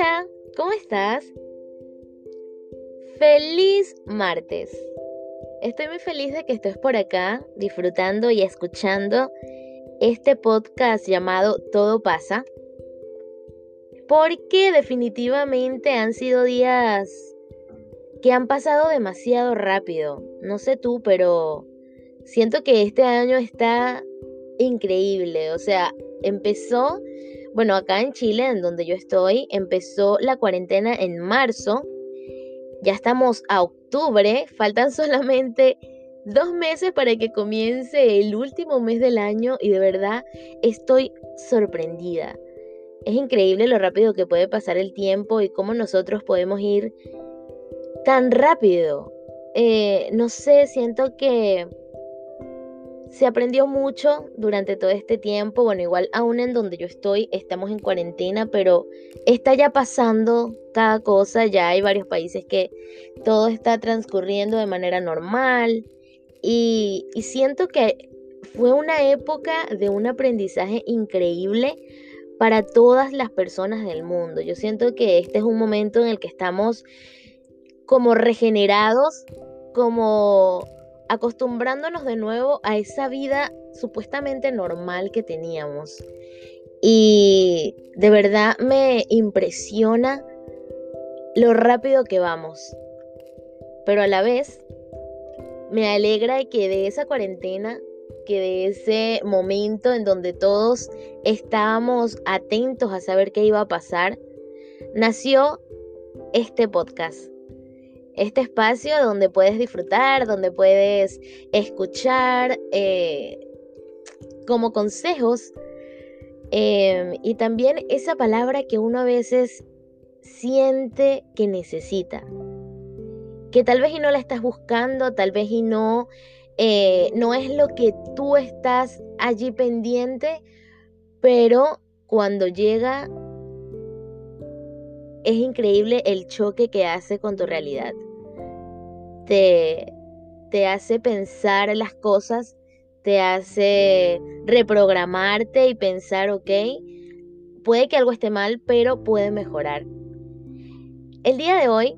Hola, ¿cómo estás? Feliz martes. Estoy muy feliz de que estés por acá disfrutando y escuchando este podcast llamado Todo pasa. Porque definitivamente han sido días que han pasado demasiado rápido. No sé tú, pero siento que este año está increíble. O sea, empezó, bueno, acá en Chile, en donde yo estoy, empezó la cuarentena en marzo. Ya estamos a octubre, faltan solamente dos meses para que comience el último mes del año y de verdad estoy sorprendida. Es increíble lo rápido que puede pasar el tiempo y cómo nosotros podemos ir tan rápido. Eh, no sé, siento que se aprendió mucho durante todo este tiempo. Bueno, igual aún en donde yo estoy estamos en cuarentena, pero está ya pasando cada cosa. Ya hay varios países que todo está transcurriendo de manera normal. Y, y siento que fue una época de un aprendizaje increíble para todas las personas del mundo. Yo siento que este es un momento en el que estamos como regenerados, como acostumbrándonos de nuevo a esa vida supuestamente normal que teníamos. Y de verdad me impresiona lo rápido que vamos. Pero a la vez me alegra que de esa cuarentena, que de ese momento en donde todos estábamos atentos a saber qué iba a pasar, nació este podcast este espacio donde puedes disfrutar, donde puedes escuchar eh, como consejos em, y también esa palabra que uno a veces siente que necesita, que tal vez y no la estás buscando, tal vez y no, eh, no es lo que tú estás allí pendiente, pero cuando llega es increíble el choque que hace con tu realidad te, hace pensar las cosas, te hace reprogramarte y pensar, ok, puede que algo esté mal, pero puede mejorar. El día de hoy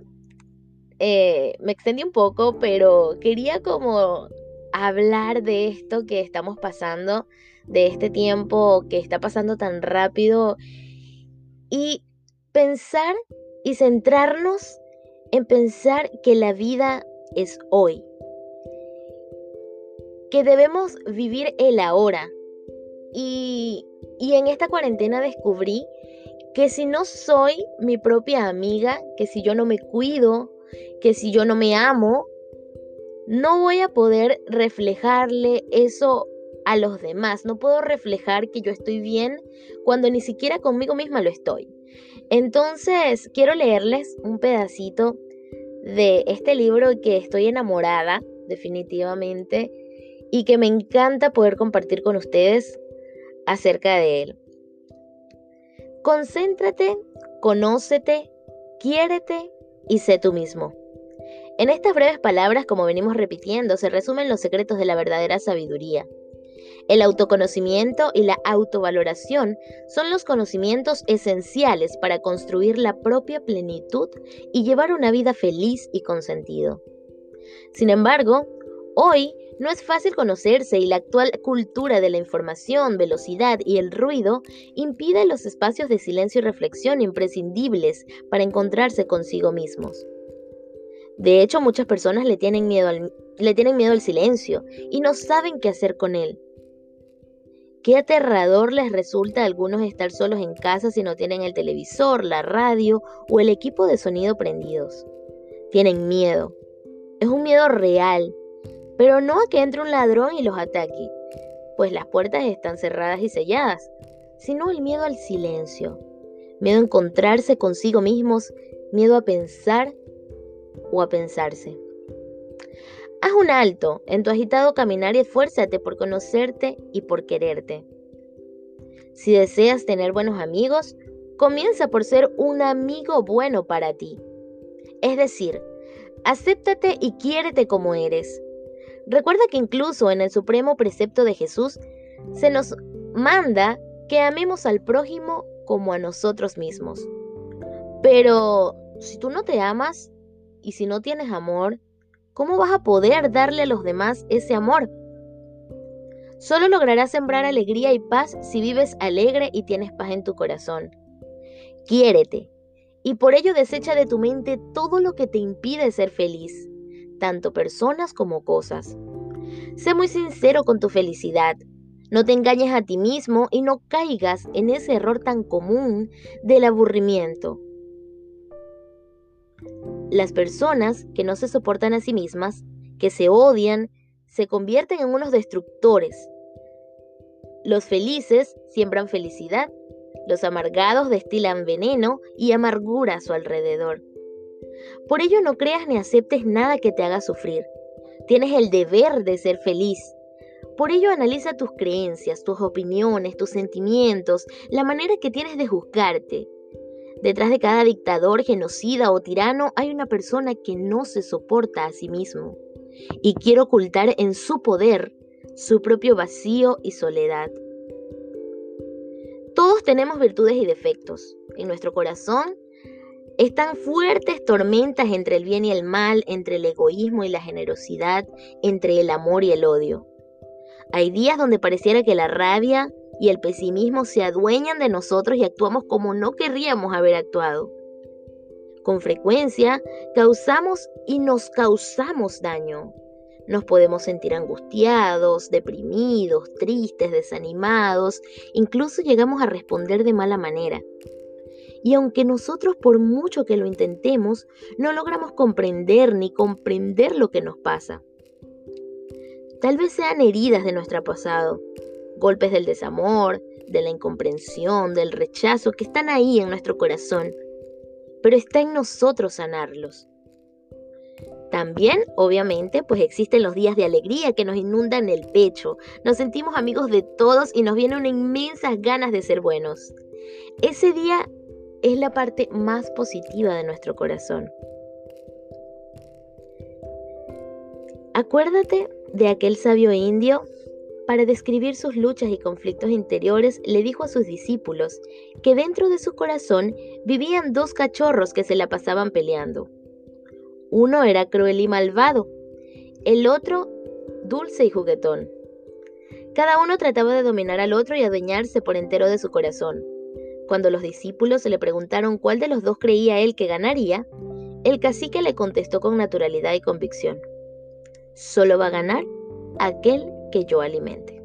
eh, me extendí un poco, pero quería como hablar de esto que estamos pasando, de este tiempo que está pasando tan rápido y pensar y centrarnos en pensar que la vida es hoy. Que debemos vivir el ahora. Y, y en esta cuarentena descubrí que si no soy mi propia amiga, que si yo no me cuido, que si yo no me amo, no voy a poder reflejarle eso a los demás. No puedo reflejar que yo estoy bien cuando ni siquiera conmigo misma lo estoy. Entonces, quiero leerles un pedacito de este libro que estoy enamorada, definitivamente, y que me encanta poder compartir con ustedes acerca de él. Concéntrate, conócete, quiérete y sé tú mismo. En estas breves palabras, como venimos repitiendo, se resumen los secretos de la verdadera sabiduría. El autoconocimiento y la autovaloración son los conocimientos esenciales para construir la propia plenitud y llevar una vida feliz y con sentido. Sin embargo, hoy no es fácil conocerse y la actual cultura de la información, velocidad y el ruido impide los espacios de silencio y reflexión imprescindibles para encontrarse consigo mismos. De hecho, muchas personas le tienen miedo al, le tienen miedo al silencio y no saben qué hacer con él. Qué aterrador les resulta a algunos estar solos en casa si no tienen el televisor, la radio o el equipo de sonido prendidos. Tienen miedo. Es un miedo real, pero no a que entre un ladrón y los ataque, pues las puertas están cerradas y selladas, sino el miedo al silencio, miedo a encontrarse consigo mismos, miedo a pensar o a pensarse. Haz un alto en tu agitado caminar y esfuérzate por conocerte y por quererte. Si deseas tener buenos amigos, comienza por ser un amigo bueno para ti. Es decir, acéptate y quiérete como eres. Recuerda que incluso en el supremo precepto de Jesús se nos manda que amemos al prójimo como a nosotros mismos. Pero si tú no te amas y si no tienes amor, ¿cómo vas a poder darle a los demás ese amor? Solo lograrás sembrar alegría y paz si vives alegre y tienes paz en tu corazón. Quiérete y por ello desecha de tu mente todo lo que te impide ser feliz, tanto personas como cosas. Sé muy sincero con tu felicidad. No te engañes a ti mismo y no caigas en ese error tan común del aburrimiento. Las personas que no se soportan a sí mismas, que se odian, se convierten en unos destructores. Los felices siembran felicidad, los amargados destilan veneno y amargura a su alrededor. Por ello no creas ni aceptes nada que te haga sufrir. Tienes el deber de ser feliz. Por ello analiza tus creencias, tus opiniones, tus sentimientos, la manera que tienes de juzgarte. Detrás de cada dictador, genocida o tirano hay una persona que no se soporta a sí mismo y quiere ocultar en su poder su propio vacío y soledad. Todos tenemos virtudes y defectos. En nuestro corazón están fuertes tormentas entre el bien y el mal, entre el egoísmo y la generosidad, entre el amor y el odio. Hay días donde pareciera que la rabia y el pesimismo se adueñan de nosotros y actuamos como no querríamos haber actuado. Con frecuencia causamos y nos causamos daño. Nos podemos sentir angustiados, deprimidos, tristes, desanimados, incluso llegamos a responder de mala manera. Y aunque nosotros por mucho que lo intentemos, no logramos comprender ni comprender lo que nos pasa. Tal vez sean heridas de nuestro pasado, golpes del desamor, de la incomprensión, del rechazo que están ahí en nuestro corazón, pero está en nosotros sanarlos. También, obviamente, pues existen los días de alegría que nos inundan el pecho. Nos sentimos amigos de todos y nos vienen inmensas ganas de ser buenos. Ese día es la parte más positiva de nuestro corazón. Acuérdate de aquel sabio indio. Para describir sus luchas y conflictos interiores, le dijo a sus discípulos que dentro de su corazón vivían dos cachorros que se la pasaban peleando. Uno era cruel y malvado, el otro dulce y juguetón. Cada uno trataba de dominar al otro y adueñarse por entero de su corazón. Cuando los discípulos le preguntaron cuál de los dos creía él que ganaría, el cacique le contestó con naturalidad y convicción. Solo va a ganar aquel que yo alimente.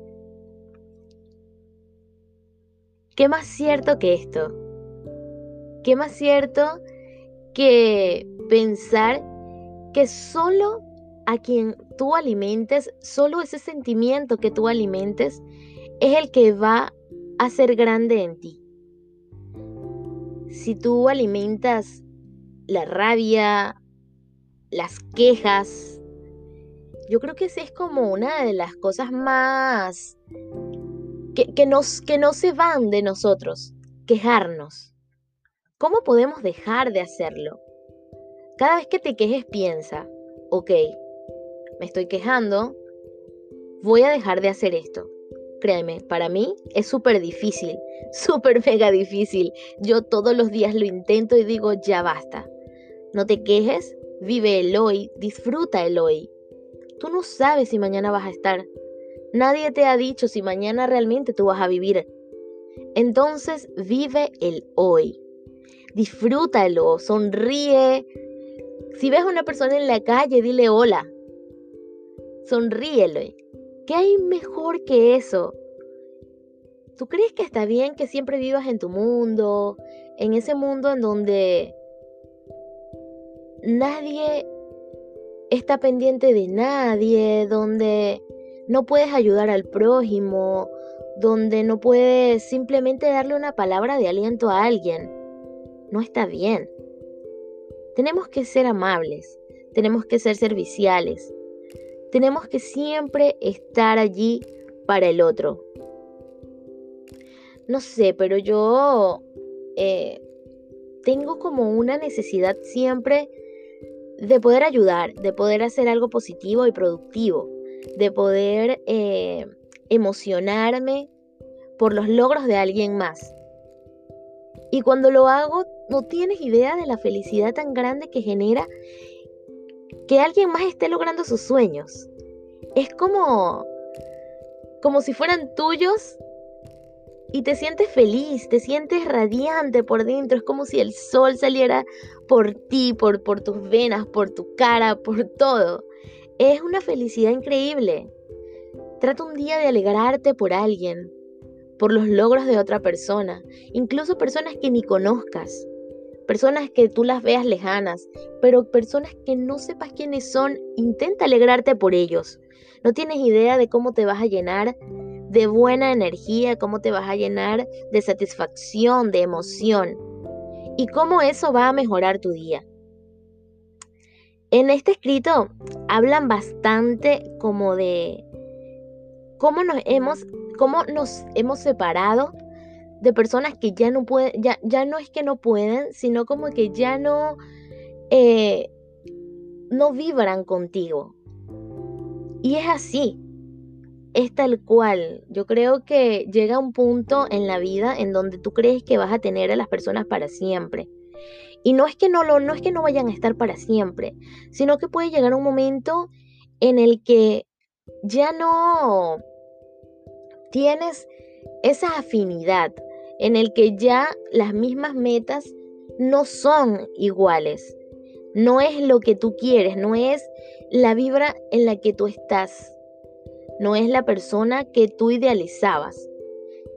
¿Qué más cierto que esto? ¿Qué más cierto que pensar que solo a quien tú alimentes, solo ese sentimiento que tú alimentes, es el que va a ser grande en ti. Si tú alimentas la rabia, las quejas, yo creo que esa es como una de las cosas más que, que, nos, que no se van de nosotros, quejarnos. ¿Cómo podemos dejar de hacerlo? Cada vez que te quejes piensa, ok, me estoy quejando, voy a dejar de hacer esto. Créeme, para mí es súper difícil, súper mega difícil. Yo todos los días lo intento y digo, ya basta. No te quejes, vive el hoy, disfruta el hoy. Tú no sabes si mañana vas a estar. Nadie te ha dicho si mañana realmente tú vas a vivir. Entonces vive el hoy. Disfrútalo, sonríe, si ves a una persona en la calle, dile hola. Sonríele. ¿Qué hay mejor que eso? ¿Tú crees que está bien que siempre vivas en tu mundo, en ese mundo en donde nadie está pendiente de nadie, donde no puedes ayudar al prójimo, donde no puedes simplemente darle una palabra de aliento a alguien? No está bien. Tenemos que ser amables, tenemos que ser serviciales, tenemos que siempre estar allí para el otro. No sé, pero yo eh, tengo como una necesidad siempre de poder ayudar, de poder hacer algo positivo y productivo, de poder eh, emocionarme por los logros de alguien más. Y cuando lo hago, no tienes idea de la felicidad tan grande que genera que alguien más esté logrando sus sueños. Es como como si fueran tuyos y te sientes feliz, te sientes radiante por dentro, es como si el sol saliera por ti, por, por tus venas, por tu cara, por todo. Es una felicidad increíble. Trata un día de alegrarte por alguien, por los logros de otra persona, incluso personas que ni conozcas, personas que tú las veas lejanas, pero personas que no sepas quiénes son, intenta alegrarte por ellos. No tienes idea de cómo te vas a llenar de buena energía, cómo te vas a llenar de satisfacción, de emoción y cómo eso va a mejorar tu día. En este escrito hablan bastante como de cómo nos hemos, cómo nos hemos separado de personas que ya no pueden, ya, ya no es que no pueden, sino como que ya no, eh, no vibran contigo. Y es así, es tal cual. Yo creo que llega un punto en la vida en donde tú crees que vas a tener a las personas para siempre. Y no es que no lo no es que no vayan a estar para siempre, sino que puede llegar un momento en el que ya no tienes esa afinidad, en el que ya las mismas metas no son iguales. No es lo que tú quieres, no es la vibra en la que tú estás no es la persona que tú idealizabas.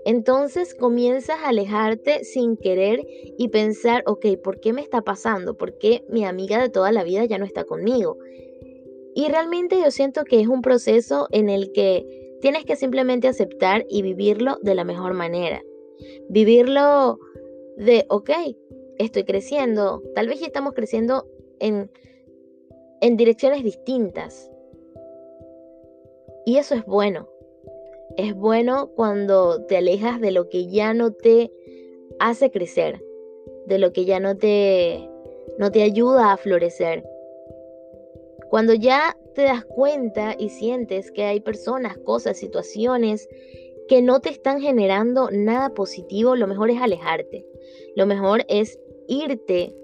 Entonces comienzas a alejarte sin querer y pensar, ok, ¿por qué me está pasando? ¿Por qué mi amiga de toda la vida ya no está conmigo? Y realmente yo siento que es un proceso en el que tienes que simplemente aceptar y vivirlo de la mejor manera. Vivirlo de, ok, estoy creciendo, tal vez ya estamos creciendo en, en direcciones distintas, y eso es bueno. Es bueno cuando te alejas de lo que ya no te hace crecer, de lo que ya no te, no te ayuda a florecer. Cuando ya te das cuenta y sientes que hay personas, cosas, situaciones que no te están generando nada positivo, lo mejor es alejarte. Lo mejor es irte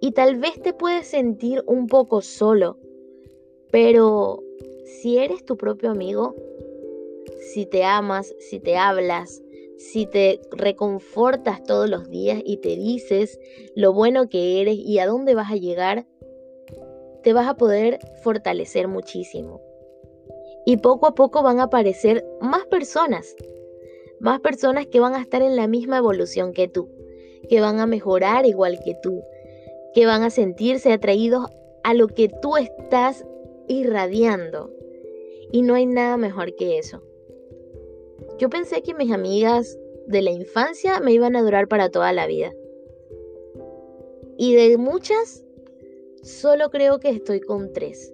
y tal vez te puedes sentir un poco solo, pero si eres tu propio amigo, si te amas, si te hablas, si te reconfortas todos los días y te dices lo bueno que eres y a dónde vas a llegar, te vas a poder fortalecer muchísimo. Y poco a poco van a aparecer más personas, más personas que van a estar en la misma evolución que tú, que van a mejorar igual que tú, que van a sentirse atraídos a lo que tú estás irradiando. Y no hay nada mejor que eso. Yo pensé que mis amigas de la infancia me iban a durar para toda la vida. Y de muchas, solo creo que estoy con tres.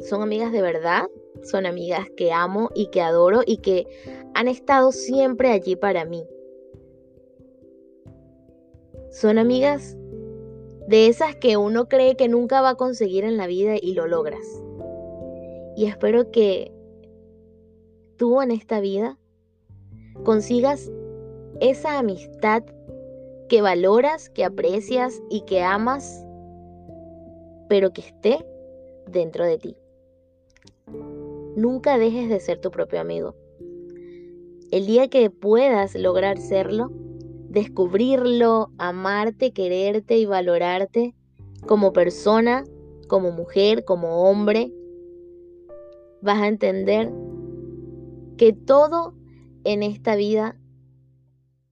Son amigas de verdad, son amigas que amo y que adoro y que han estado siempre allí para mí. Son amigas de esas que uno cree que nunca va a conseguir en la vida y lo logras. Y espero que tú en esta vida consigas esa amistad que valoras, que aprecias y que amas, pero que esté dentro de ti. Nunca dejes de ser tu propio amigo. El día que puedas lograr serlo, descubrirlo, amarte, quererte y valorarte como persona, como mujer, como hombre, vas a entender que todo en esta vida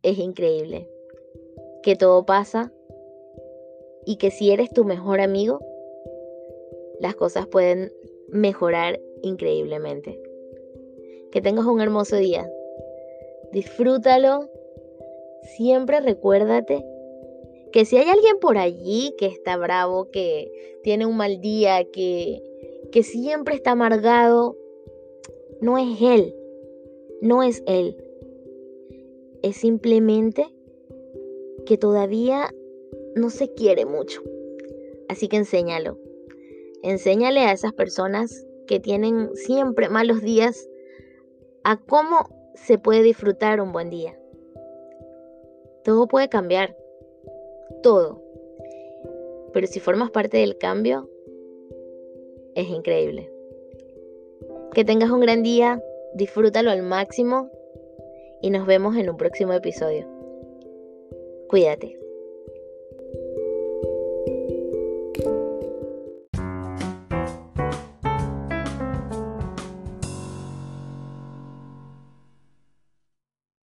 es increíble, que todo pasa y que si eres tu mejor amigo, las cosas pueden mejorar increíblemente. Que tengas un hermoso día. Disfrútalo. Siempre recuérdate que si hay alguien por allí que está bravo, que tiene un mal día, que que siempre está amargado, no es él, no es él. Es simplemente que todavía no se quiere mucho. Así que enséñalo. Enséñale a esas personas que tienen siempre malos días a cómo se puede disfrutar un buen día. Todo puede cambiar. Todo. Pero si formas parte del cambio, es increíble. Que tengas un gran día, disfrútalo al máximo y nos vemos en un próximo episodio. Cuídate.